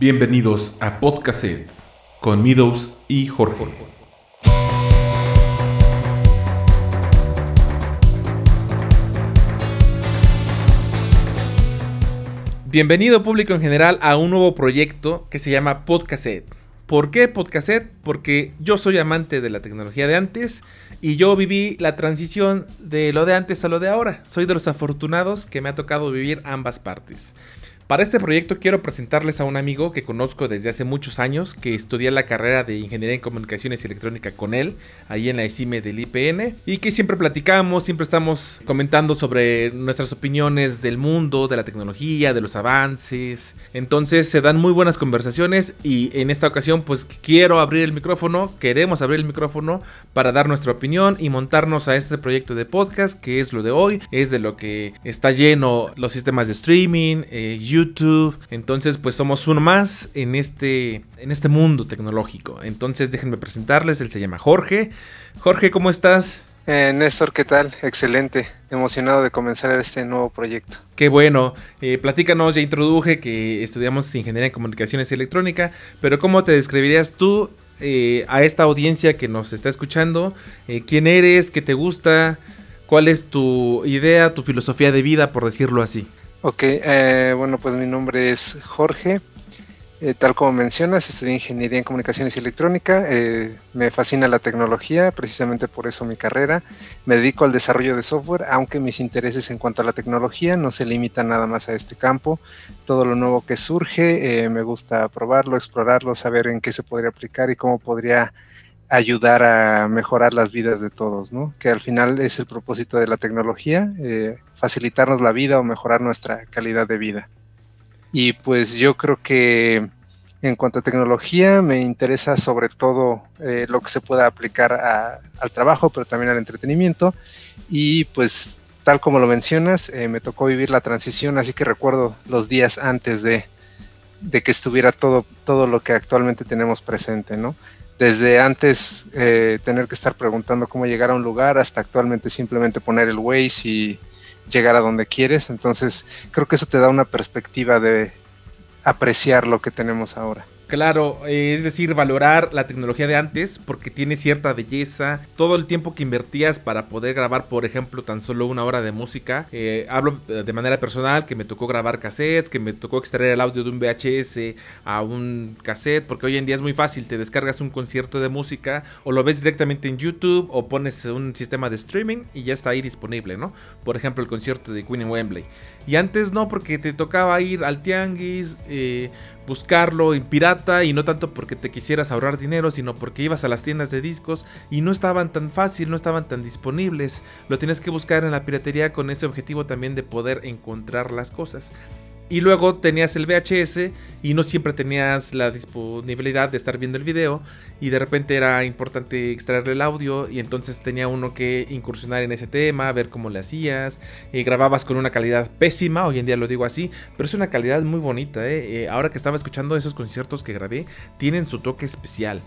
Bienvenidos a Podcast con Midos y Jorge. Bienvenido público en general a un nuevo proyecto que se llama Podcaset. ¿Por qué Podcaset? Porque yo soy amante de la tecnología de antes y yo viví la transición de lo de antes a lo de ahora. Soy de los afortunados que me ha tocado vivir ambas partes. Para este proyecto quiero presentarles a un amigo que conozco desde hace muchos años, que estudié la carrera de Ingeniería en Comunicaciones y Electrónica con él, ahí en la ECIME del IPN, y que siempre platicamos, siempre estamos comentando sobre nuestras opiniones del mundo, de la tecnología, de los avances. Entonces se dan muy buenas conversaciones y en esta ocasión pues quiero abrir el micrófono, queremos abrir el micrófono para dar nuestra opinión y montarnos a este proyecto de podcast que es lo de hoy, es de lo que está lleno los sistemas de streaming, eh. Entonces, pues somos uno más en este, en este mundo tecnológico. Entonces, déjenme presentarles. Él se llama Jorge. Jorge, ¿cómo estás? Eh, Néstor, ¿qué tal? Excelente. Emocionado de comenzar este nuevo proyecto. Qué bueno. Eh, platícanos, ya introduje que estudiamos Ingeniería en Comunicaciones y Electrónica, pero ¿cómo te describirías tú eh, a esta audiencia que nos está escuchando? Eh, ¿Quién eres? ¿Qué te gusta? ¿Cuál es tu idea, tu filosofía de vida, por decirlo así? Ok, eh, bueno, pues mi nombre es Jorge. Eh, tal como mencionas, estudié Ingeniería en Comunicaciones y Electrónica. Eh, me fascina la tecnología, precisamente por eso mi carrera. Me dedico al desarrollo de software, aunque mis intereses en cuanto a la tecnología no se limitan nada más a este campo. Todo lo nuevo que surge, me gusta probarlo, explorarlo, saber en qué se podría aplicar y cómo podría ayudar a mejorar las vidas de todos, ¿no? Que al final es el propósito de la tecnología, eh, facilitarnos la vida o mejorar nuestra calidad de vida. Y pues yo creo que en cuanto a tecnología me interesa sobre todo eh, lo que se pueda aplicar al trabajo, pero también al entretenimiento. Y pues tal como lo mencionas, eh, me tocó vivir la transición, así que recuerdo los días antes de, de que estuviera todo, todo lo que actualmente tenemos presente, ¿no? Desde antes eh, tener que estar preguntando cómo llegar a un lugar hasta actualmente simplemente poner el Waze y llegar a donde quieres. Entonces creo que eso te da una perspectiva de apreciar lo que tenemos ahora. Claro, eh, es decir, valorar la tecnología de antes porque tiene cierta belleza. Todo el tiempo que invertías para poder grabar, por ejemplo, tan solo una hora de música. Eh, hablo eh, de manera personal que me tocó grabar cassettes, que me tocó extraer el audio de un VHS a un cassette, porque hoy en día es muy fácil. Te descargas un concierto de música o lo ves directamente en YouTube o pones un sistema de streaming y ya está ahí disponible, ¿no? Por ejemplo, el concierto de Queen en Wembley. Y antes no, porque te tocaba ir al tianguis, buscarlo en pirata y no tanto porque te quisieras ahorrar dinero, sino porque ibas a las tiendas de discos y no estaban tan fácil, no estaban tan disponibles. Lo tienes que buscar en la piratería con ese objetivo también de poder encontrar las cosas. Y luego tenías el VHS y no siempre tenías la disponibilidad de estar viendo el video y de repente era importante extraerle el audio y entonces tenía uno que incursionar en ese tema, ver cómo le hacías, y grababas con una calidad pésima, hoy en día lo digo así, pero es una calidad muy bonita, ¿eh? Eh, ahora que estaba escuchando esos conciertos que grabé, tienen su toque especial.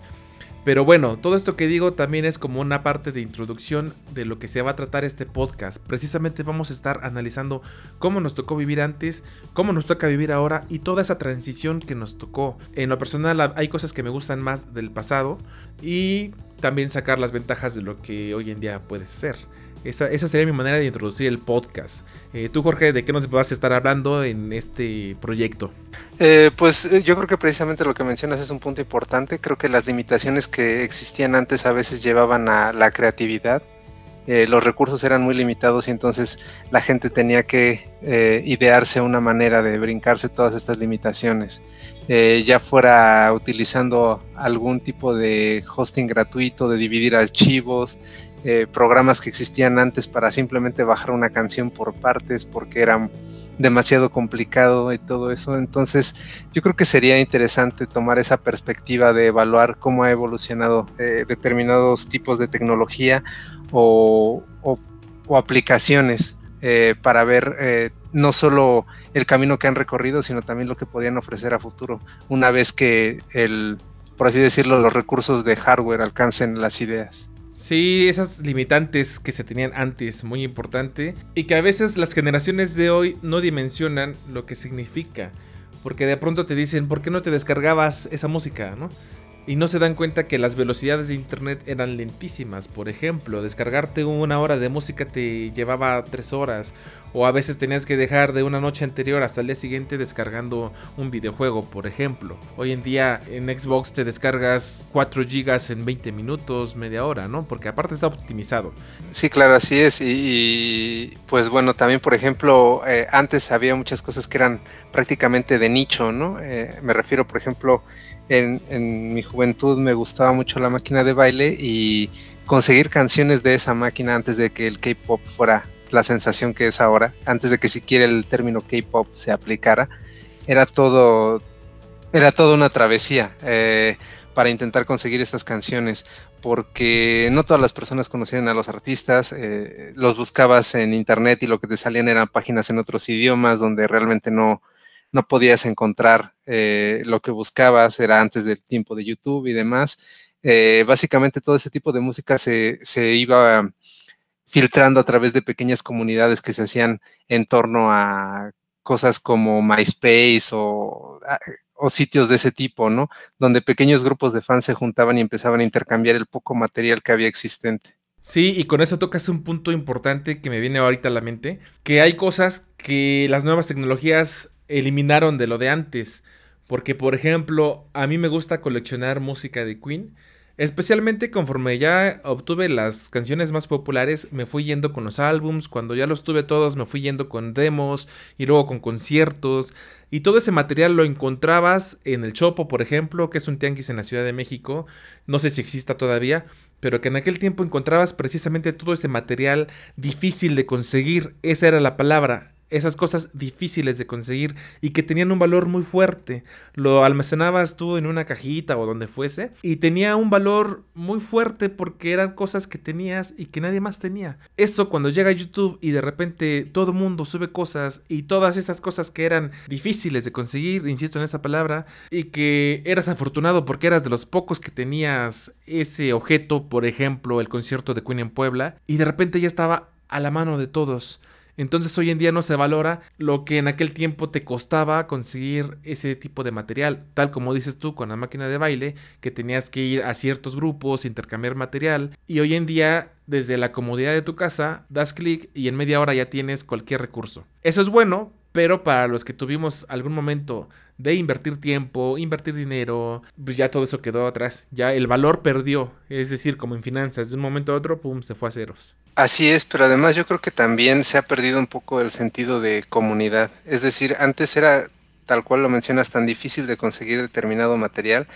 Pero bueno, todo esto que digo también es como una parte de introducción de lo que se va a tratar este podcast. Precisamente vamos a estar analizando cómo nos tocó vivir antes, cómo nos toca vivir ahora y toda esa transición que nos tocó. En lo personal hay cosas que me gustan más del pasado y también sacar las ventajas de lo que hoy en día puede ser. Esa, sería mi manera de introducir el podcast. Eh, tú, Jorge, ¿de qué nos vas a estar hablando en este proyecto? Eh, pues eh, yo creo que precisamente lo que mencionas es un punto importante. Creo que las limitaciones que existían antes a veces llevaban a la creatividad. los recursos eran muy limitados y entonces la gente tenía que idearse una manera de brincarse todas estas limitaciones. ya fuera utilizando algún tipo de hosting gratuito, de dividir archivos, eh, programas que existían antes para simplemente bajar una canción por partes porque eran demasiado complicado y todo eso. Entonces, yo creo que sería interesante tomar esa perspectiva de evaluar cómo ha evolucionado eh, determinados tipos de tecnología o, aplicaciones eh, para ver no solo el camino que han recorrido, sino también lo que podrían ofrecer a futuro, una vez que el, por así decirlo, los recursos de hardware alcancen las ideas. Sí, esas limitantes que se tenían antes, muy importante, y que a veces las generaciones de hoy no dimensionan lo que significa. Porque de pronto te dicen, ¿por qué no te descargabas esa música, no? Y no se dan cuenta que las velocidades de internet eran lentísimas. Por ejemplo, descargarte una hora de música te llevaba tres horas. O a veces tenías que dejar de una noche anterior hasta el día siguiente descargando un videojuego, por ejemplo. Hoy en día en Xbox te descargas 4 GB en 20 minutos, media hora, ¿no? Porque aparte está optimizado. Sí, claro, así es. Y, pues bueno, también por ejemplo, eh, antes había muchas cosas que eran prácticamente de nicho, ¿no? Eh, me refiero, por ejemplo, en, mi juventud me gustaba mucho la máquina de baile y conseguir canciones de esa máquina antes de que el K-pop fuera la sensación que es ahora, antes de que siquiera el término K-pop se aplicara, era todo, era toda una travesía eh, para intentar conseguir estas canciones, porque no todas las personas conocían a los artistas, eh, los buscabas en internet y lo que te salían eran páginas en otros idiomas donde realmente no, no podías encontrar eh, lo que buscabas, era antes del tiempo de YouTube y demás. Básicamente todo ese tipo de música se, iba filtrando a través de pequeñas comunidades que se hacían en torno a cosas como MySpace o, ah, o, sitios de ese tipo, ¿no? Donde pequeños grupos de fans se juntaban y empezaban a intercambiar el poco material que había existente. Sí, y con eso tocas un punto importante que me viene ahorita a la mente, que hay cosas que las nuevas tecnologías eliminaron de lo de antes. Porque, por ejemplo, a mí me gusta coleccionar música de Queen. Especialmente conforme ya obtuve las canciones más populares, me fui yendo con los álbums. Cuando ya los tuve todos, me fui yendo con demos y luego con conciertos. Y todo ese material lo encontrabas en el Chopo, por ejemplo, que es un tianguis en la Ciudad de México. No sé si exista todavía, pero que en aquel tiempo encontrabas precisamente todo ese material difícil de conseguir. Esa era la palabra esas cosas difíciles de conseguir y que tenían un valor muy fuerte. Lo almacenabas tú en una cajita o donde fuese y tenía un valor muy fuerte porque eran cosas que tenías y que nadie más tenía. Eso cuando llega YouTube y de repente todo mundo sube cosas y todas esas cosas que eran difíciles de conseguir, insisto en esa palabra, y que eras afortunado porque eras de los pocos que tenías ese objeto, por ejemplo, el concierto de Queen en Puebla, y de repente ya estaba a la mano de todos. Entonces hoy en día no se valora lo que en aquel tiempo te costaba conseguir ese tipo de material, tal como dices tú con la máquina de baile, que tenías que ir a ciertos grupos, intercambiar material, y hoy en día desde la comodidad de tu casa das clic y en media hora ya tienes cualquier recurso. Eso es bueno, pero para los que tuvimos algún momento de invertir tiempo, invertir dinero, pues ya todo eso quedó atrás. Ya el valor perdió. Es decir, como en finanzas, de un momento a otro, pum, se fue a ceros. Así es, pero además yo creo que también se ha perdido un poco el sentido de comunidad. Es decir, antes era, tal cual lo mencionas, tan difícil de conseguir determinado material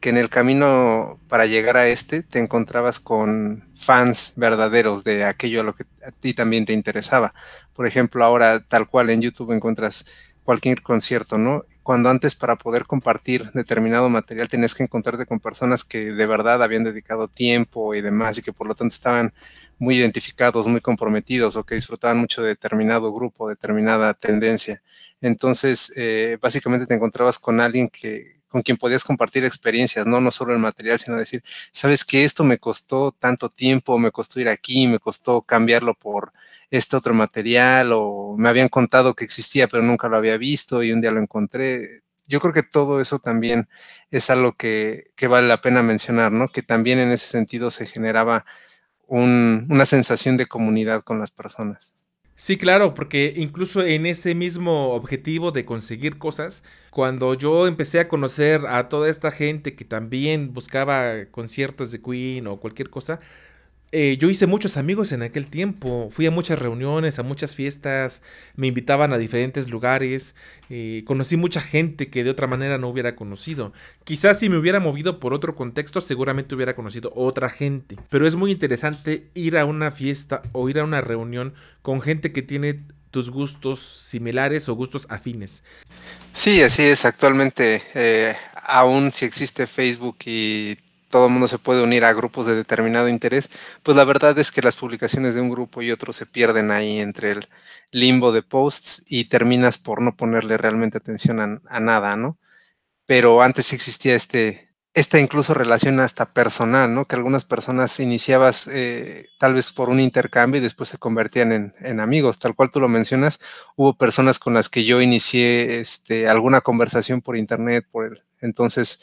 que en el camino para llegar a este te encontrabas con fans verdaderos de aquello a lo que a ti también te interesaba. Por ejemplo, ahora tal cual en YouTube encuentras cualquier concierto, ¿no? Cuando antes para poder compartir determinado material tenías que encontrarte con personas que de verdad habían dedicado tiempo y demás y que por lo tanto estaban muy identificados, muy comprometidos o que disfrutaban mucho de determinado grupo, determinada tendencia. Entonces, eh, básicamente te encontrabas con alguien que, con quien podías compartir experiencias, ¿no? No solo el material, sino decir, sabes que esto me costó tanto tiempo, me costó ir aquí, me costó cambiarlo por este otro material, o me habían contado que existía, pero nunca lo había visto y un día lo encontré. Yo creo que todo eso también es algo que, vale la pena mencionar, ¿no? Que también en ese sentido se generaba una sensación de comunidad con las personas. Sí, claro, porque incluso en ese mismo objetivo de conseguir cosas, cuando yo empecé a conocer a toda esta gente que también buscaba conciertos de Queen o cualquier cosa, eh, yo hice muchos amigos en aquel tiempo, fui a muchas reuniones, a muchas fiestas, me invitaban a diferentes lugares, eh, conocí mucha gente que de otra manera no hubiera conocido. Quizás si me hubiera movido por otro contexto, seguramente hubiera conocido otra gente. Pero es muy interesante ir a una fiesta o ir a una reunión con gente que tiene tus gustos similares o gustos afines. Sí, así es. Actualmente, eh, aún si existe Facebook y todo el mundo se puede unir a grupos de determinado interés, pues la verdad es que las publicaciones de un grupo y otro se pierden ahí entre el limbo de posts y terminas por no ponerle realmente atención a, nada, ¿no? Pero antes existía este, esta incluso relación hasta personal, ¿no? Que algunas personas iniciabas eh, tal vez por un intercambio y después se convertían en, en, amigos, tal cual tú lo mencionas. Hubo personas con las que yo inicié este, alguna conversación por internet, por el entonces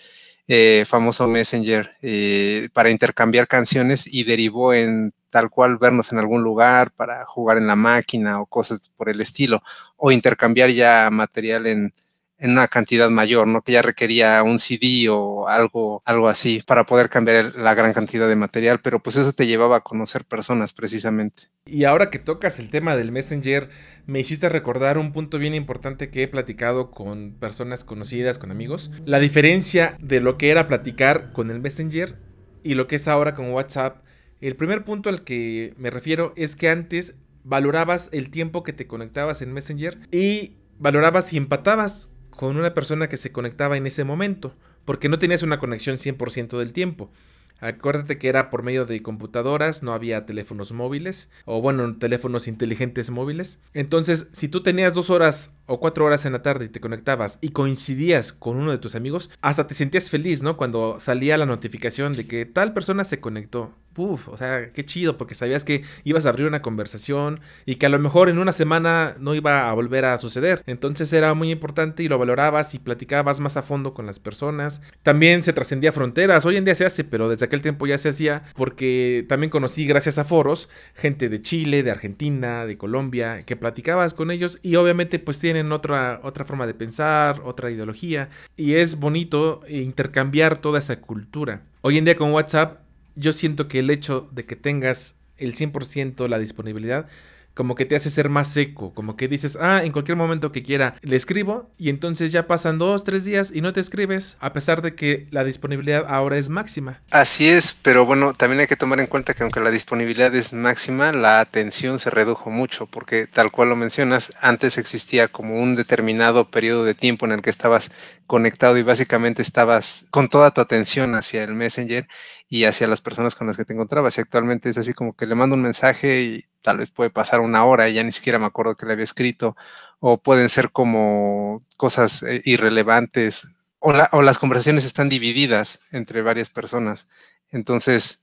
eh, famoso Messenger, eh, para intercambiar canciones y derivó en tal cual vernos en algún lugar para jugar en la máquina o cosas por el estilo, o intercambiar ya material en, en una cantidad mayor, ¿no? Que ya requería un CD o algo, algo así para poder cambiar la gran cantidad de material, pero pues eso te llevaba a conocer personas precisamente. Y ahora que tocas el tema del Messenger, me hiciste recordar un punto bien importante que he platicado con personas conocidas, con amigos. La diferencia de lo que era platicar con el Messenger y lo que es ahora con WhatsApp. El primer punto al que me refiero es que antes valorabas el tiempo que te conectabas en Messenger y valorabas y empatabas con una persona que se conectaba en ese momento, porque no tenías una conexión 100% del tiempo. Acuérdate que era por medio de computadoras, no había teléfonos móviles, o bueno, teléfonos inteligentes móviles. Entonces, si tú tenías dos horas o cuatro horas en la tarde y te conectabas y coincidías con uno de tus amigos, hasta te sentías feliz, ¿no? Cuando salía la notificación de que tal persona se conectó. Uf, o sea, qué chido, porque sabías que ibas a abrir una conversación y que a lo mejor en una semana no iba a volver a suceder. Entonces era muy importante y lo valorabas y platicabas más a fondo con las personas. También se trascendía fronteras. Hoy en día se hace, pero desde aquel tiempo ya se hacía porque también conocí, gracias a foros, gente de Chile, de Argentina, de Colombia, que platicabas con ellos y obviamente pues tienen otra, otra forma de pensar, otra ideología y es bonito intercambiar toda esa cultura. Hoy en día con WhatsApp yo siento que el hecho de que tengas el 100% la disponibilidad como que te hace ser más seco, como que dices, ah, en cualquier momento que quiera le escribo y entonces ya pasan dos, tres días y no te escribes, a pesar de que la disponibilidad ahora es máxima. Así es, pero bueno, también hay que tomar en cuenta que aunque la disponibilidad es máxima, la atención se redujo mucho, porque tal cual lo mencionas, antes existía como un determinado periodo de tiempo en el que estabas conectado y básicamente estabas con toda tu atención hacia el Messenger y hacia las personas con las que te encontrabas. Y actualmente es así como que le mando un mensaje y tal vez puede pasar una hora y ya ni siquiera me acuerdo que le había escrito, o pueden ser como cosas eh, irrelevantes, o, las conversaciones están divididas entre varias personas. Entonces,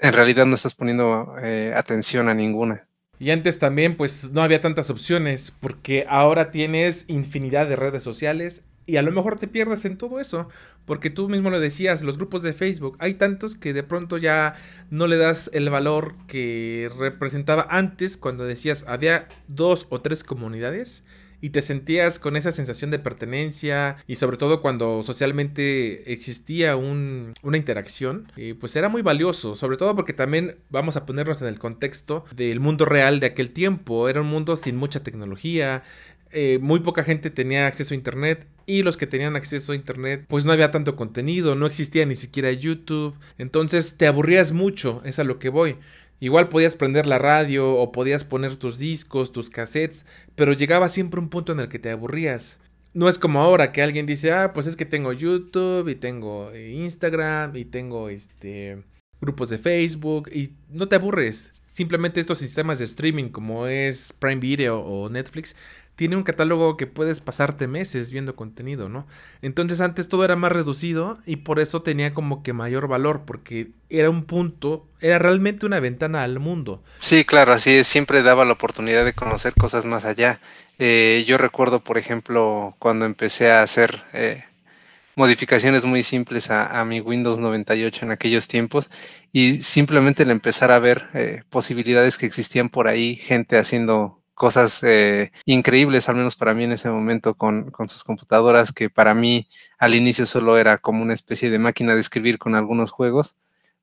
en realidad no estás poniendo eh, atención a ninguna. Y antes también, pues no había tantas opciones, porque ahora tienes infinidad de redes sociales y a lo mejor te pierdes en todo eso, porque tú mismo lo decías, los grupos de Facebook, hay tantos que de pronto ya no le das el valor que representaba antes cuando decías había dos o tres comunidades y te sentías con esa sensación de pertenencia y sobre todo cuando socialmente existía una interacción, eh, pues era muy valioso, sobre todo porque también vamos a ponernos en el contexto del mundo real de aquel tiempo, era un mundo sin mucha tecnología, eh, muy poca gente tenía acceso a internet y los que tenían acceso a internet pues no había tanto contenido, no existía ni siquiera YouTube, entonces te aburrías mucho, es a lo que voy. Igual podías prender la radio o podías poner tus discos, tus cassettes, pero llegaba siempre un punto en el que te aburrías. No es como ahora que alguien dice, ah, pues es que tengo YouTube y tengo eh, Instagram y tengo este grupos de Facebook y no te aburres. Simplemente estos sistemas de streaming como es Prime Video o Netflix tiene un catálogo que puedes pasarte meses viendo contenido, ¿no? Entonces antes todo era más reducido y por eso tenía como que mayor valor, porque era un punto, era realmente una ventana al mundo. Sí, claro, así es, siempre daba la oportunidad de conocer cosas más allá. Eh, yo recuerdo, por ejemplo, cuando empecé a hacer eh, modificaciones muy simples a, mi Windows 98 en aquellos tiempos y simplemente le empezar a ver eh, posibilidades que existían por ahí, gente haciendo cosas eh, increíbles, al menos para mí en ese momento, con, sus computadoras, que para mí al inicio solo era como una especie de máquina de escribir con algunos juegos,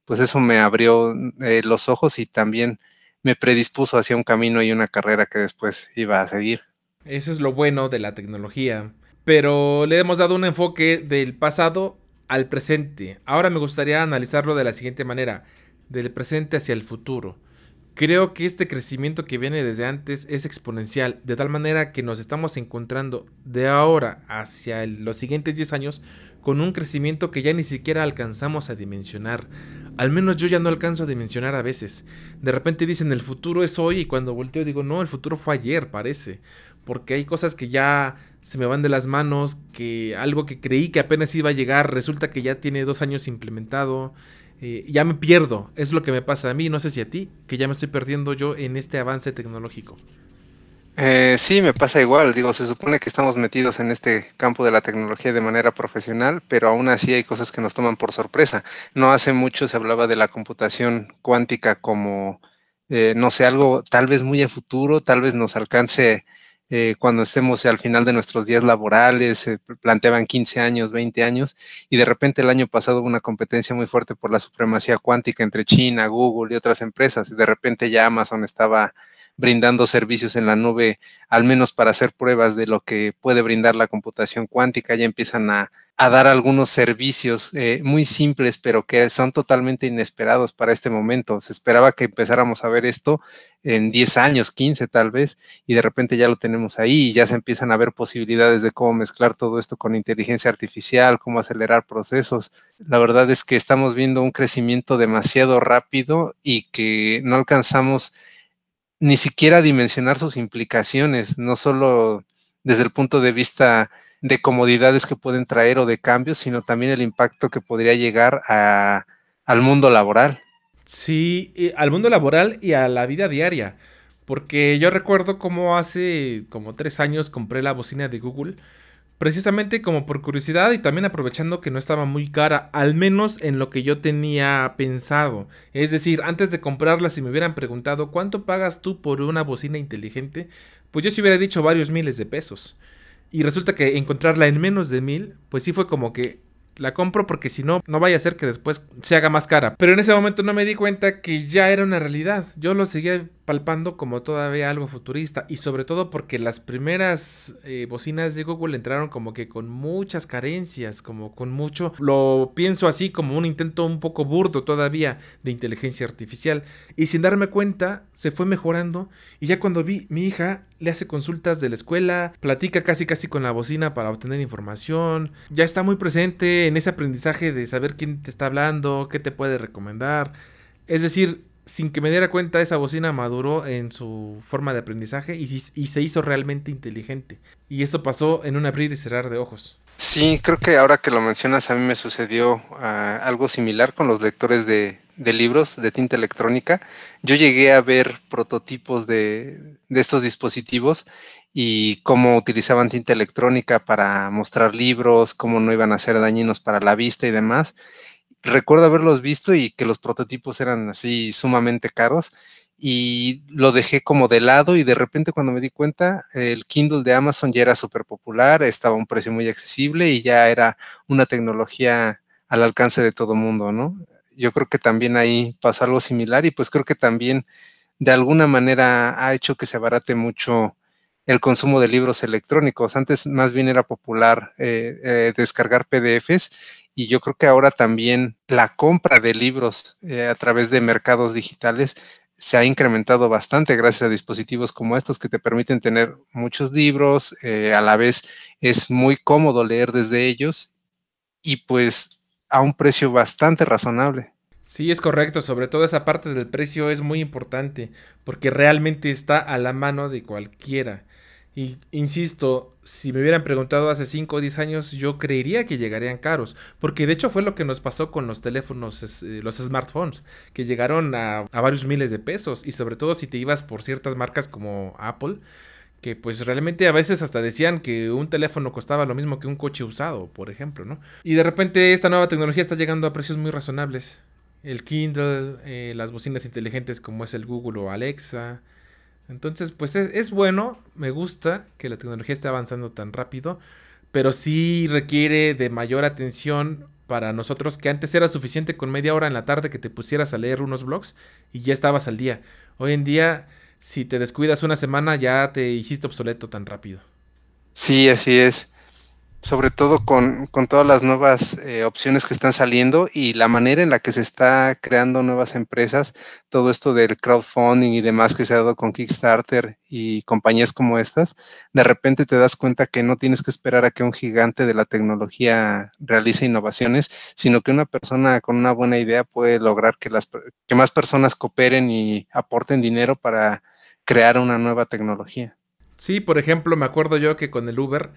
pues eso me abrió eh, los ojos y también me predispuso hacia un camino y una carrera que después iba a seguir. Eso es lo bueno de la tecnología, pero le hemos dado un enfoque del pasado al presente. Ahora me gustaría analizarlo de la siguiente manera, del presente hacia el futuro. Creo que este crecimiento que viene desde antes es exponencial, de tal manera que nos estamos encontrando de ahora hacia los siguientes 10 años con un crecimiento que ya ni siquiera alcanzamos a dimensionar. Al menos yo ya no alcanzo a dimensionar a veces. De repente dicen el futuro es hoy y cuando volteo digo no, el futuro fue ayer, parece. porque hay cosas que ya se me van de las manos, que algo que creí que apenas iba a llegar resulta que ya tiene dos años implementado. Eh, ya me pierdo, es lo que me pasa a mí, no sé si a ti, que ya me estoy perdiendo yo en este avance tecnológico. Eh, sí, me pasa igual. Digo, se supone que estamos metidos en este campo de la tecnología de manera profesional, pero aún así hay cosas que nos toman por sorpresa. No hace mucho se hablaba de la computación cuántica como, eh, no sé, algo tal vez muy a futuro, tal vez nos alcance eh, cuando estemos al final de nuestros días laborales, se planteaban 15 años, 20 años, y de repente el año pasado hubo una competencia muy fuerte por la supremacía cuántica entre China, Google y otras empresas, y de repente ya Amazon estaba brindando servicios en la nube, al menos para hacer pruebas de lo que puede brindar la computación cuántica, ya empiezan a, dar algunos servicios eh, muy simples, pero que son totalmente inesperados para este momento. Se esperaba que empezáramos a ver esto en 10 años, 15 tal vez, y de repente ya lo tenemos ahí y ya se empiezan a ver posibilidades de cómo mezclar todo esto con inteligencia artificial, cómo acelerar procesos. La verdad es que estamos viendo un crecimiento demasiado rápido y que no alcanzamos ni siquiera dimensionar sus implicaciones, no solo desde el punto de vista de comodidades que pueden traer o de cambios, sino también el impacto que podría llegar al mundo laboral. Sí, al mundo laboral y a la vida diaria. Porque yo recuerdo como hace como tres años compré la bocina de Google precisamente como por curiosidad y también aprovechando que no estaba muy cara, al menos en lo que yo tenía pensado. Es decir, antes de comprarla, si me hubieran preguntado cuánto pagas tú por una bocina inteligente, pues yo se hubiera dicho varios miles de pesos. Y resulta que encontrarla en menos de mil, pues sí fue como que la compro porque si no, no vaya a ser que después se haga más cara. Pero en ese momento no me di cuenta que ya era una realidad. Yo lo seguía palpando como todavía algo futurista y sobre todo porque las primeras eh, bocinas de Google entraron como que con muchas carencias, como con mucho, lo pienso así como un intento un poco burdo todavía de inteligencia artificial y sin darme cuenta se fue mejorando y ya cuando vi mi hija le hace consultas de la escuela, platica casi casi con la bocina para obtener información, ya está muy presente en ese aprendizaje de saber quién te está hablando, qué te puede recomendar. Es decir, sin que me diera cuenta, esa bocina maduró en su forma de aprendizaje y, se hizo realmente inteligente. Y eso pasó en un abrir y cerrar de ojos. Sí, creo que ahora que lo mencionas, a mí me sucedió ah, algo similar con los lectores de, libros de tinta electrónica. Yo llegué a ver prototipos de, de estos dispositivos y cómo utilizaban tinta electrónica para mostrar libros, cómo no iban a ser dañinos para la vista y demás recuerdo haberlos visto y que los prototipos eran así sumamente caros y lo dejé como de lado y de repente cuando me di cuenta el Kindle de Amazon ya era súper popular, estaba a un precio muy accesible y ya era una tecnología al alcance de todo mundo, ¿no? Yo creo que también ahí pasó algo similar y pues creo que también de alguna manera ha hecho que se abarate mucho el consumo de libros electrónicos. Antes más bien era popular eh, eh, descargar PDFs y yo creo que ahora también la compra de libros eh, a través de mercados digitales se ha incrementado bastante gracias a dispositivos como estos que te permiten tener muchos libros, a la vez es muy cómodo leer desde ellos y pues a un precio bastante razonable. Sí, es correcto, sobre todo esa parte del precio es muy importante porque realmente está a la mano de cualquiera. Y insisto, si me hubieran preguntado hace 5 o 10 años, yo creería que llegarían caros. Porque de hecho fue lo que nos pasó con los teléfonos, eh, los smartphones, que llegaron a, varios miles de pesos. Y sobre todo si te ibas por ciertas marcas como Apple, que pues realmente a veces hasta decían que un teléfono costaba lo mismo que un coche usado, por ejemplo, ¿no? Y de repente esta nueva tecnología está llegando a precios muy razonables. El Kindle, eh, las bocinas inteligentes como es el Google o Alexa entonces, pues es, bueno, me gusta que la tecnología esté avanzando tan rápido, pero sí requiere de mayor atención para nosotros, que antes era suficiente con media hora en la tarde que te pusieras a leer unos blogs y ya estabas al día. Hoy en día, si te descuidas una semana, ya te hiciste obsoleto tan rápido. Sí, así es sobre todo con, todas las nuevas eh, opciones que están saliendo y la manera en la que se está creando nuevas empresas, todo esto del crowdfunding y demás que se ha dado con Kickstarter y compañías como estas, de repente te das cuenta que no tienes que esperar a que un gigante de la tecnología realice innovaciones, sino que una persona con una buena idea puede lograr que, las, que más personas cooperen y aporten dinero para crear una nueva tecnología. Sí, por ejemplo, me acuerdo yo que con el Uber,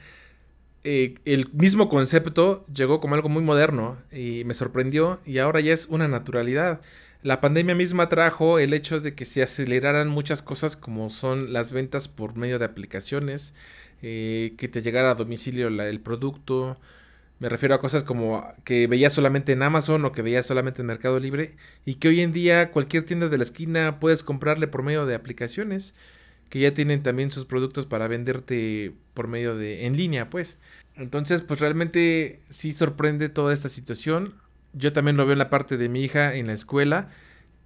eh, el mismo concepto llegó como algo muy moderno y me sorprendió y ahora ya es una naturalidad. La pandemia misma trajo el hecho de que se aceleraran muchas cosas como son las ventas por medio de aplicaciones, eh, que te llegara a domicilio el producto. Me refiero a cosas como que veías solamente en Amazon o que veías solamente en Mercado Libre y que hoy en día cualquier tienda de la esquina puedes comprarle por medio de aplicaciones que ya tienen también sus productos para venderte por medio de en línea, pues. Entonces, pues realmente sí sorprende toda esta situación. Yo también lo veo en la parte de mi hija en la escuela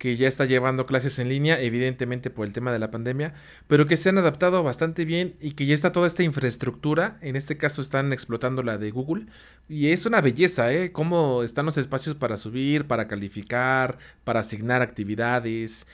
que ya está llevando clases en línea, evidentemente por el tema de la pandemia, pero que se han adaptado bastante bien y que ya está toda esta infraestructura, en este caso están explotando la de Google, y es una belleza, ¿eh? Cómo están los espacios para subir, para calificar, para asignar actividades,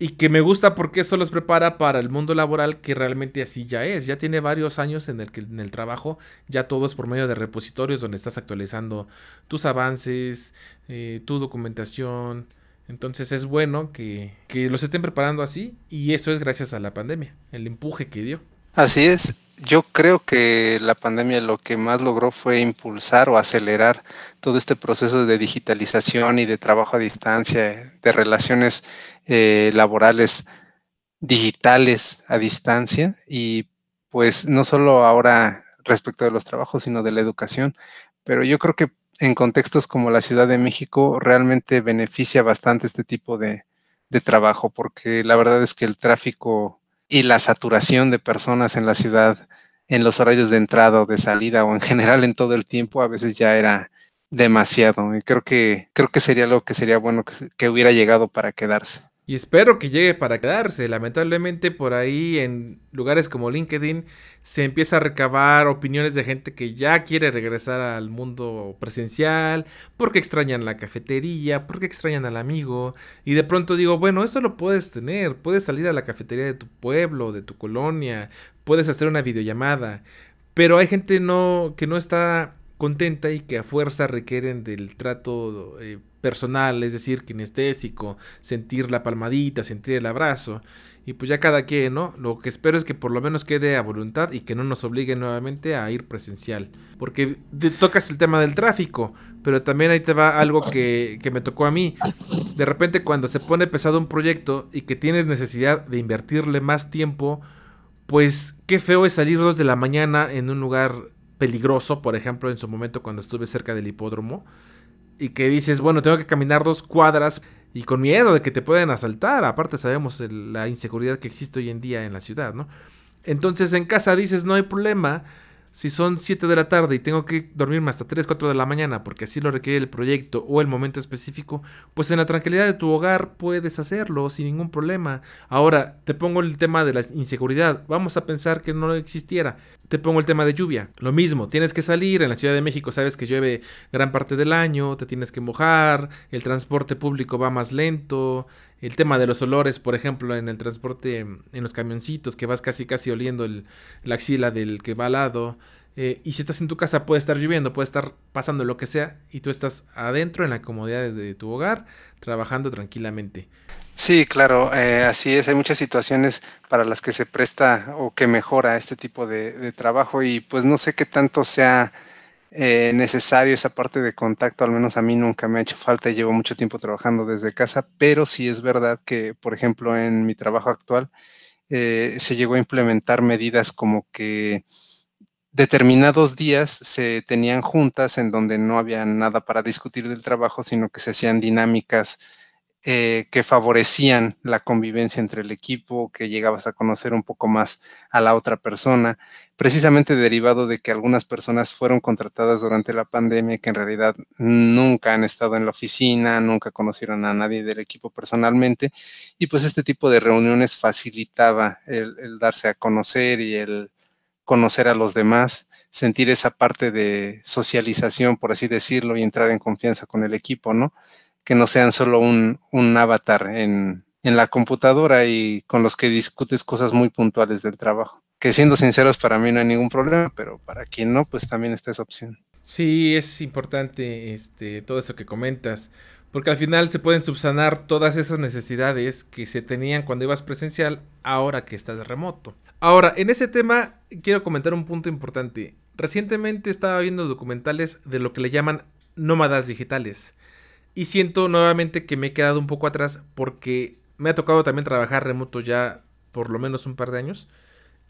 y que me gusta porque eso los prepara para el mundo laboral que realmente así ya es. Ya tiene varios años en el que en el trabajo ya todo es por medio de repositorios donde estás actualizando tus avances, eh, tu documentación, entonces es bueno que, los estén preparando así y eso es gracias a la pandemia, el empuje que dio. Así es. Yo creo que la pandemia lo que más logró fue impulsar o acelerar todo este proceso de digitalización y de trabajo a distancia, de relaciones eh, laborales digitales a distancia y pues no solo ahora respecto de los trabajos, sino de la educación. Pero yo creo que en contextos como la Ciudad de México realmente beneficia bastante este tipo de, trabajo, porque la verdad es que el tráfico y la saturación de personas en la ciudad, en los horarios de entrada o de salida, o en general en todo el tiempo, a veces ya era demasiado. Y creo que, creo que sería algo que sería bueno que hubiera llegado para quedarse. Y espero que llegue para quedarse. Lamentablemente por ahí en lugares como LinkedIn se empieza a recabar opiniones de gente que ya quiere regresar al mundo presencial, porque extrañan la cafetería, porque extrañan al amigo. Y de pronto digo, bueno, eso lo puedes tener. Puedes salir a la cafetería de tu pueblo, de tu colonia, puedes hacer una videollamada. Pero hay gente no, que no está contenta y que a fuerza requieren del trato eh, personal, es decir, kinestésico, sentir la palmadita, sentir el abrazo. Y pues ya cada quien, ¿no? Lo que espero es que por lo menos quede a voluntad y que no nos obligue nuevamente a ir presencial. Porque tocas el tema del tráfico, pero también ahí te va algo que, que me tocó a mí. De repente cuando se pone pesado un proyecto y que tienes necesidad de invertirle más tiempo, pues qué feo es salir dos de la mañana en un lugar peligroso, por ejemplo, en su momento cuando estuve cerca del hipódromo y que dices, bueno, tengo que caminar dos cuadras y con miedo de que te puedan asaltar. Aparte sabemos la inseguridad que existe hoy en día en la ciudad, ¿no? Entonces en casa dices, no hay problema, si son 7 de la tarde y tengo que dormirme hasta 3, 4 de la mañana porque así lo requiere el proyecto o el momento específico, pues en la tranquilidad de tu hogar puedes hacerlo sin ningún problema. Ahora, te pongo el tema de la inseguridad. Vamos a pensar que no existiera. Te pongo el tema de lluvia. Lo mismo, tienes que salir. En la Ciudad de México sabes que llueve gran parte del año, te tienes que mojar, el transporte público va más lento, el tema de los olores, por ejemplo, en el transporte, en los camioncitos, que vas casi casi oliendo el, la axila del que va al lado. Eh, y si estás en tu casa puede estar lloviendo, puede estar pasando lo que sea, y tú estás adentro en la comodidad de, tu hogar, trabajando tranquilamente. Sí, claro, eh, así es. Hay muchas situaciones para las que se presta o que mejora este tipo de, de trabajo y pues no sé qué tanto sea eh, necesario esa parte de contacto, al menos a mí nunca me ha hecho falta y llevo mucho tiempo trabajando desde casa, pero sí es verdad que, por ejemplo, en mi trabajo actual eh, se llegó a implementar medidas como que determinados días se tenían juntas en donde no había nada para discutir del trabajo, sino que se hacían dinámicas eh, que favorecían la convivencia entre el equipo, que llegabas a conocer un poco más a la otra persona, precisamente derivado de que algunas personas fueron contratadas durante la pandemia que en realidad nunca han estado en la oficina, nunca conocieron a nadie del equipo personalmente, y pues este tipo de reuniones facilitaba el darse a conocer y el conocer a los demás, sentir esa parte de socialización, por así decirlo, y entrar en confianza con el equipo, ¿no? Que no sean solo un, avatar en, la computadora y con los que discutes cosas muy puntuales del trabajo. Que siendo sinceros, para mí no hay ningún problema, pero para quien no, pues también está esa opción. Sí, es importante este, todo eso que comentas, porque al final se pueden subsanar todas esas necesidades que se tenían cuando ibas presencial ahora que estás remoto. Ahora, en ese tema quiero comentar un punto importante. Recientemente estaba viendo documentales de lo que le llaman nómadas digitales. Y siento nuevamente que me he quedado un poco atrás porque me ha tocado también trabajar remoto ya por lo menos un par de años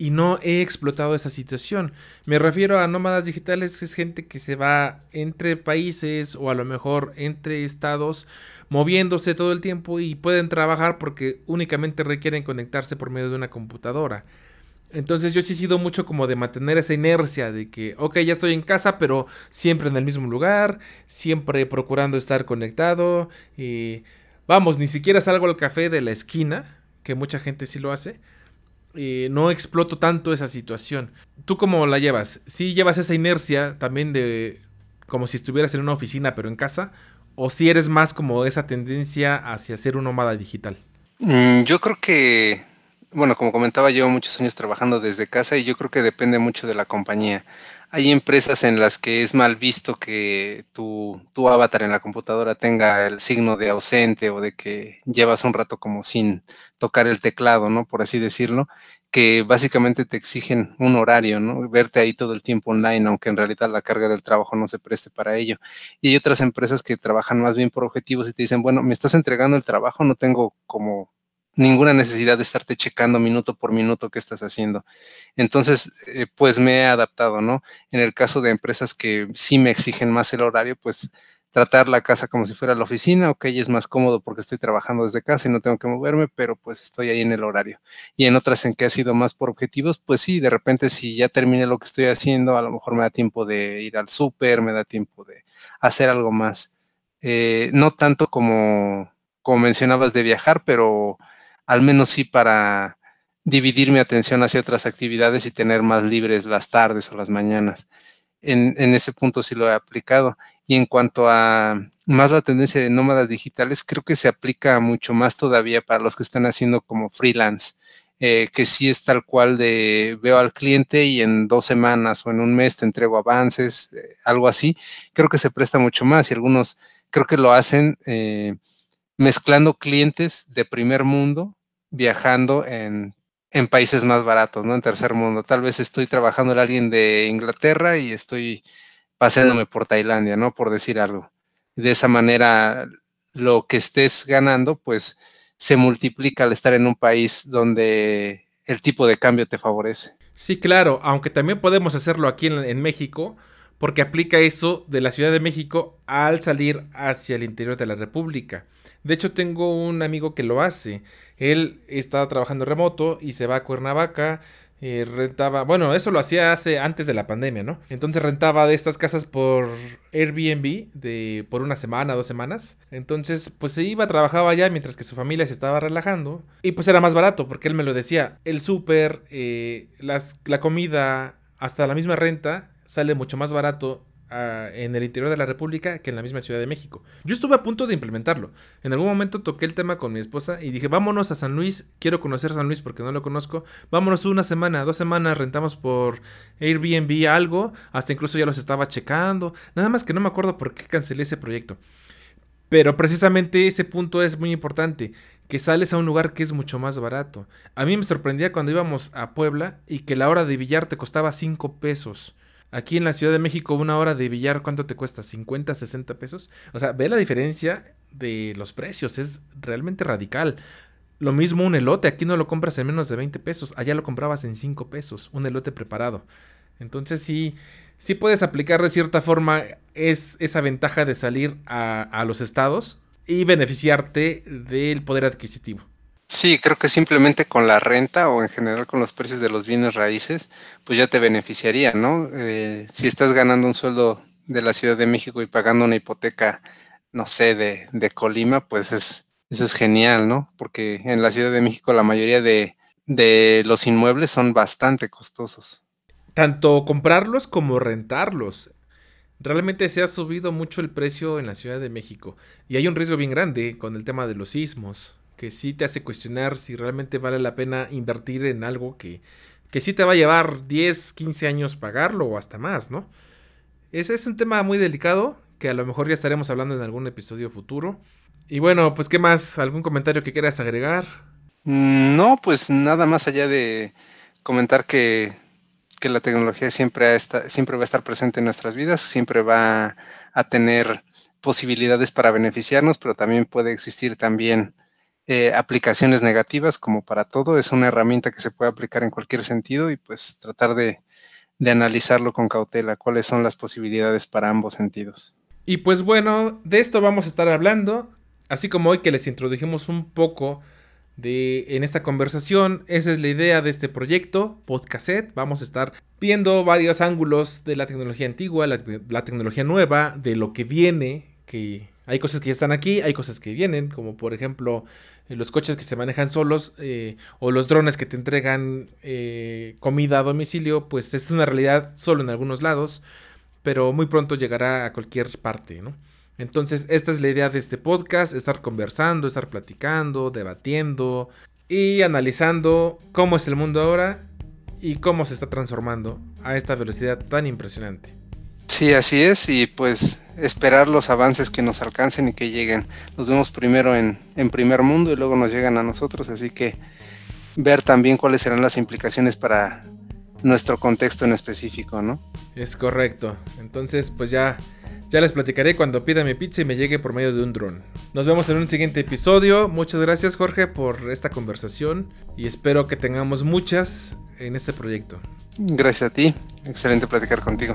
y no he explotado esa situación. Me refiero a nómadas digitales, es gente que se va entre países o a lo mejor entre estados moviéndose todo el tiempo y pueden trabajar porque únicamente requieren conectarse por medio de una computadora. Entonces yo sí he sido mucho como de mantener esa inercia de que, ok, ya estoy en casa, pero siempre en el mismo lugar, siempre procurando estar conectado. Y vamos, ni siquiera salgo al café de la esquina, que mucha gente sí lo hace. Y no exploto tanto esa situación. ¿Tú cómo la llevas? ¿Sí llevas esa inercia también de como si estuvieras en una oficina pero en casa? ¿O si eres más como esa tendencia hacia ser un nómada digital? Mm, yo creo que bueno, como comentaba, llevo muchos años trabajando desde casa y yo creo que depende mucho de la compañía. Hay empresas en las que es mal visto que tu, tu avatar en la computadora tenga el signo de ausente o de que llevas un rato como sin tocar el teclado, ¿no? Por así decirlo, que básicamente te exigen un horario, ¿no? Verte ahí todo el tiempo online, aunque en realidad la carga del trabajo no se preste para ello. Y hay otras empresas que trabajan más bien por objetivos y te dicen, bueno, me estás entregando el trabajo, no tengo como ninguna necesidad de estarte checando minuto por minuto qué estás haciendo. Entonces, eh, pues me he adaptado, ¿no? En el caso de empresas que sí me exigen más el horario, pues tratar la casa como si fuera la oficina, ok, es más cómodo porque estoy trabajando desde casa y no tengo que moverme, pero pues estoy ahí en el horario. Y en otras en que ha sido más por objetivos, pues sí, de repente si ya terminé lo que estoy haciendo, a lo mejor me da tiempo de ir al súper, me da tiempo de hacer algo más. Eh, no tanto como, como mencionabas de viajar, pero al menos sí para dividir mi atención hacia otras actividades y tener más libres las tardes o las mañanas. En, ese punto sí lo he aplicado. Y en cuanto a más la tendencia de nómadas digitales, creo que se aplica mucho más todavía para los que están haciendo como freelance, eh, que sí es tal cual de veo al cliente y en dos semanas o en un mes te entrego avances, eh, algo así. Creo que se presta mucho más y algunos creo que lo hacen eh, mezclando clientes de primer mundo viajando en, países más baratos, ¿no? En tercer mundo. Tal vez estoy trabajando en alguien de Inglaterra y estoy paseándome por Tailandia, ¿no? Por decir algo. De esa manera, lo que estés ganando, pues se multiplica al estar en un país donde el tipo de cambio te favorece. Sí, claro, aunque también podemos hacerlo aquí en, en México, porque aplica eso de la Ciudad de México al salir hacia el interior de la República. De hecho, tengo un amigo que lo hace. Él está trabajando remoto y se va a Cuernavaca. Eh, rentaba, bueno, eso lo hacía hace antes de la pandemia, ¿no? Entonces rentaba de estas casas por Airbnb de por una semana, dos semanas. Entonces, pues se iba, trabajaba allá mientras que su familia se estaba relajando. Y pues era más barato, porque él me lo decía. El súper, eh, la comida, hasta la misma renta, sale mucho más barato en el interior de la República que en la misma Ciudad de México. Yo estuve a punto de implementarlo. En algún momento toqué el tema con mi esposa y dije, vámonos a San Luis, quiero conocer San Luis porque no lo conozco. Vámonos una semana, dos semanas, rentamos por Airbnb algo, hasta incluso ya los estaba checando. Nada más que no me acuerdo por qué cancelé ese proyecto. Pero precisamente ese punto es muy importante, que sales a un lugar que es mucho más barato. A mí me sorprendía cuando íbamos a Puebla y que la hora de billar te costaba 5 pesos. Aquí en la Ciudad de México, una hora de billar, ¿cuánto te cuesta? ¿50, 60 pesos? O sea, ve la diferencia de los precios, es realmente radical. Lo mismo un elote, aquí no lo compras en menos de 20 pesos, allá lo comprabas en 5 pesos, un elote preparado. Entonces sí, sí puedes aplicar de cierta forma es, esa ventaja de salir a, a los estados y beneficiarte del poder adquisitivo. Sí, creo que simplemente con la renta o en general con los precios de los bienes raíces, pues ya te beneficiaría, ¿no? Eh, si estás ganando un sueldo de la Ciudad de México y pagando una hipoteca, no sé, de, de Colima, pues es, eso es genial, ¿no? Porque en la Ciudad de México la mayoría de, de los inmuebles son bastante costosos. Tanto comprarlos como rentarlos. Realmente se ha subido mucho el precio en la Ciudad de México y hay un riesgo bien grande con el tema de los sismos que sí te hace cuestionar si realmente vale la pena invertir en algo que, que sí te va a llevar 10, 15 años pagarlo o hasta más, ¿no? Ese es un tema muy delicado que a lo mejor ya estaremos hablando en algún episodio futuro. Y bueno, pues ¿qué más? ¿Algún comentario que quieras agregar? Mm, no, pues nada más allá de comentar que, la tecnología siempre, siempre va a estar presente en nuestras vidas, siempre va a tener posibilidades para beneficiarnos, pero también puede existir también eh, aplicaciones negativas, como para todo. Es una herramienta que se puede aplicar en cualquier sentido y pues tratar de, analizarlo con cautela, cuáles son las posibilidades para ambos sentidos. Y pues bueno, de esto vamos a estar hablando, así como hoy que les introdujimos un poco de en esta conversación, esa es la idea de este proyecto, Podcaset. Vamos a estar viendo varios ángulos de la tecnología antigua, la, la tecnología nueva, de lo que viene, que hay cosas que ya están aquí, hay cosas que vienen, como por ejemplo los coches que se manejan solos eh, o los drones que te entregan eh, comida a domicilio, pues es una realidad solo en algunos lados pero muy pronto llegará a cualquier parte, ¿no? Entonces, esta es la idea de este podcast, estar conversando, estar platicando, debatiendo y analizando cómo es el mundo ahora y cómo se está transformando a esta velocidad tan impresionante. Sí, así es, y pues esperar los avances que nos alcancen y que lleguen. Nos vemos primero en, en primer mundo y luego nos llegan a nosotros, así que ver también cuáles serán las implicaciones para nuestro contexto en específico, ¿no? Es correcto. Entonces, pues ya, ya les platicaré cuando pida mi pizza y me llegue por medio de un dron. Nos vemos en un siguiente episodio. Muchas gracias, Jorge, por esta conversación y espero que tengamos muchas en este proyecto. Gracias a ti. Excelente platicar contigo.